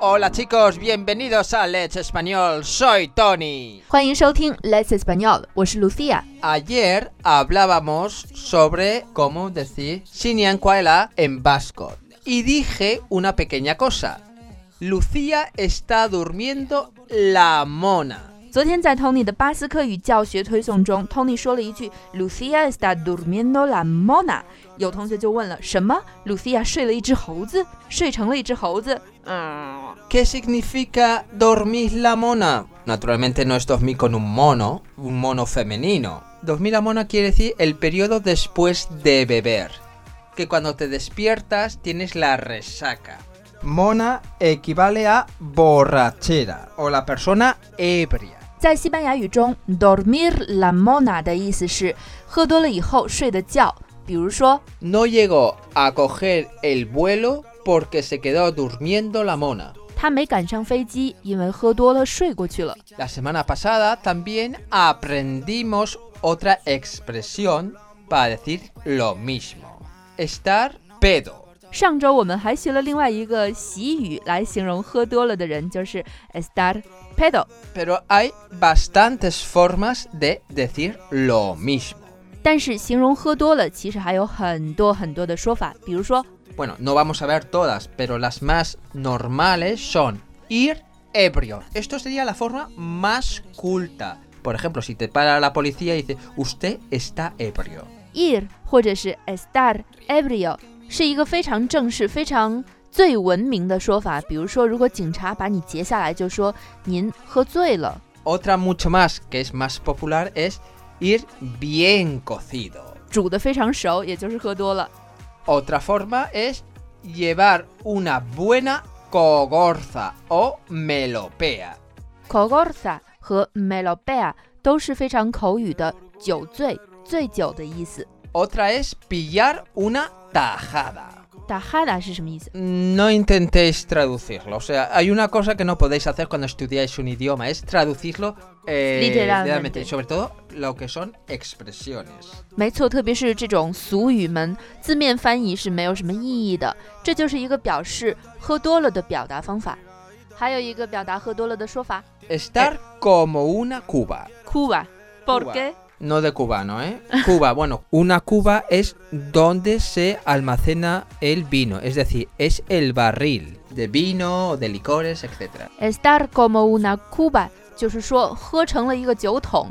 Hola chicos, bienvenidos a Let's Español. Soy Tony. 欢迎收听 Let's Español，我是 Lucia。 Ayer hablábamos sobre cómo decir Siniancuela en vasco. Y dije una pequeña cosa. Lucía está durmiendo la mona. 昨天在 Tony 的巴斯克语教学推送中，Tony 说了一句 “Lucia está durmiendo la mona”，有同学就问了：什么？Lucia 睡了一只猴子，睡成了一只猴子？ 嗯， ¿Qué significa dormir la mona? Naturalmente no es dormir con un mono, un mono femenino. Dormir la mona quiere decir el periodo después de beber. Que cuando te despiertas tienes la resaca. Mona equivale a borrachera o la persona ebria. 在西班牙语中，dormir la mona 的意思是喝多了以后睡的觉。比如说 No llegó a coger el vuelo porque se quedó durmiendo la mona. 他没赶上飞机，因为喝多了睡过去了。 La semana pasada también aprendimos otra expresión para decir lo mismo. Estar pedo. 上周我们还学了另外一个习语来形容喝多了的人，就是 estar pedo。 Pero hay bastantes formas de decir lo mismo. 但是形容喝多了，其实还有很多很多的说法，比如说 Bueno, no vamos a ver todas, pero las más normales son ir ebrio. Esto sería la forma más culta. Por ejemplo, si te para la policía y dice, usted está ebrio. ir 或者是 estar ebrio，是一个非常正式、非常最文明的说法。比如说，如果警察把你截下来，就说您喝醉了。 Otra mucho más, que es más popular, es ir bien cocido. 煮的非常熟，也就是喝多了。 Otra forma es llevar una buena cogorza o melopea. cogorza 和 melopea 都是非常口语的酒醉、醉酒的意思。 Otra es pillar una tajada. tajada 是什么意思？ No intentéis traducirlo. O sea, hay una cosa que no podéis hacer cuando estudiáis un idioma, es traducirlo eh, Literalmente. Sobre todo lo que son expresiones. 没错，特别是这种俗语们，字面翻译是没有什么意义的。这就是一个表示喝多了的表达方法。还有一个表达喝多了的说法 Estar como una cuba. ，Cuba。¿Por Cuba. qué？ No de cubano, ¿eh? Cuba, bueno, una cuba es donde se almacena el vino, es decir, es el barril de vino, de licores, etc. estar como una Cuba， 就是说喝成了一个酒桶。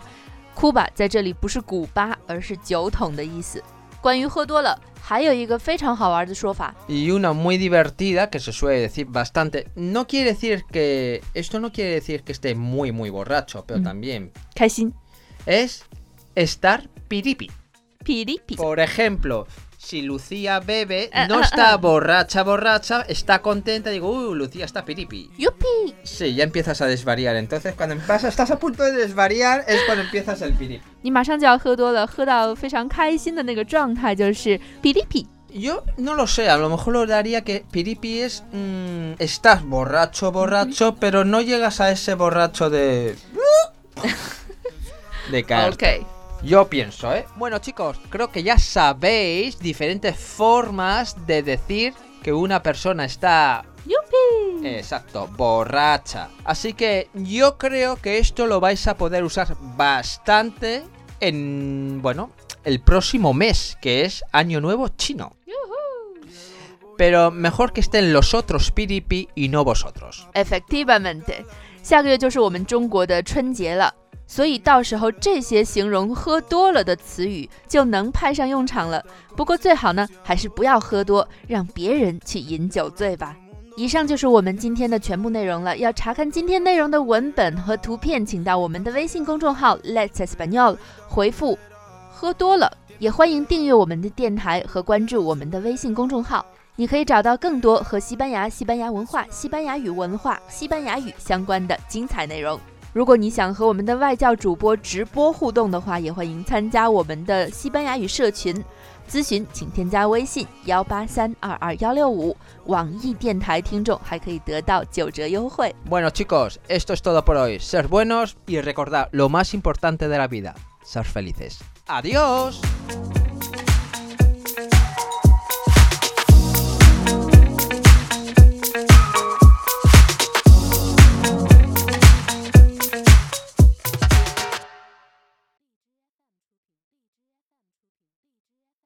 Cuba 在这里不是古巴，而是酒桶的意思。关于喝多了，还有一个非常好玩的说法 Y una muy divertida que se suele decir bastante. No quiere decir que. Esto no quiere decir que esté muy, muy borracho, pero Mm. también 开心。es estar piripi. 噼里噼，Por ejemplo, si Lucía bebe, Ah, no ah, está ah. borracha, borracha, está contenta, digo, uy, Lucía está piripi. yupi。 Sí, ya empiezas a desvariar. Entonces, cuando empiezas, estás a punto de desvariar, es cuando empiezas el piripi. 你马上就要喝多了，喝到非常开心的那个状态就是噼里噼。 Yo no lo sé, a lo mejor lo daría que piripi es. mm, estás borracho, borracho, pero no llegas a ese borracho de. de caer. OK， Yo pienso, ¿eh? Bueno, chicos, creo que ya sabéis diferentes formas de decir que una persona está yupi。 Exacto, borracha. Así que yo creo que esto lo vais a poder usar bastante en, bueno, el próximo mes, que es Año Nuevo Chino. Pero mejor que estén los otros piripi y no vosotros. Effectivamente，下个月就是我们中国的春节了， 所以到时候这些形容喝多了的词语就能派上用场了。不过最好呢，还是不要喝多，让别人去饮酒醉吧。以上就是我们今天的全部内容了。要查看今天内容的文本和图片，请到我们的微信公众号 Let's Español 回复“喝多了”，也欢迎订阅我们的电台和关注我们的微信公众号。你可以找到更多和西班牙、西班牙文化、西班牙语文化、西班牙语相关的精彩内容。如果你想和我们的外教主播直播互动的话，也欢迎参加我们的西班牙语社群。咨询请添加微信幺八三二二幺六五，网易电台听众还可以得到九折优惠。Bueno chicos, esto es todo por hoy. Ser buenos y recordad lo más importante de la vida, ser felices. Adiós.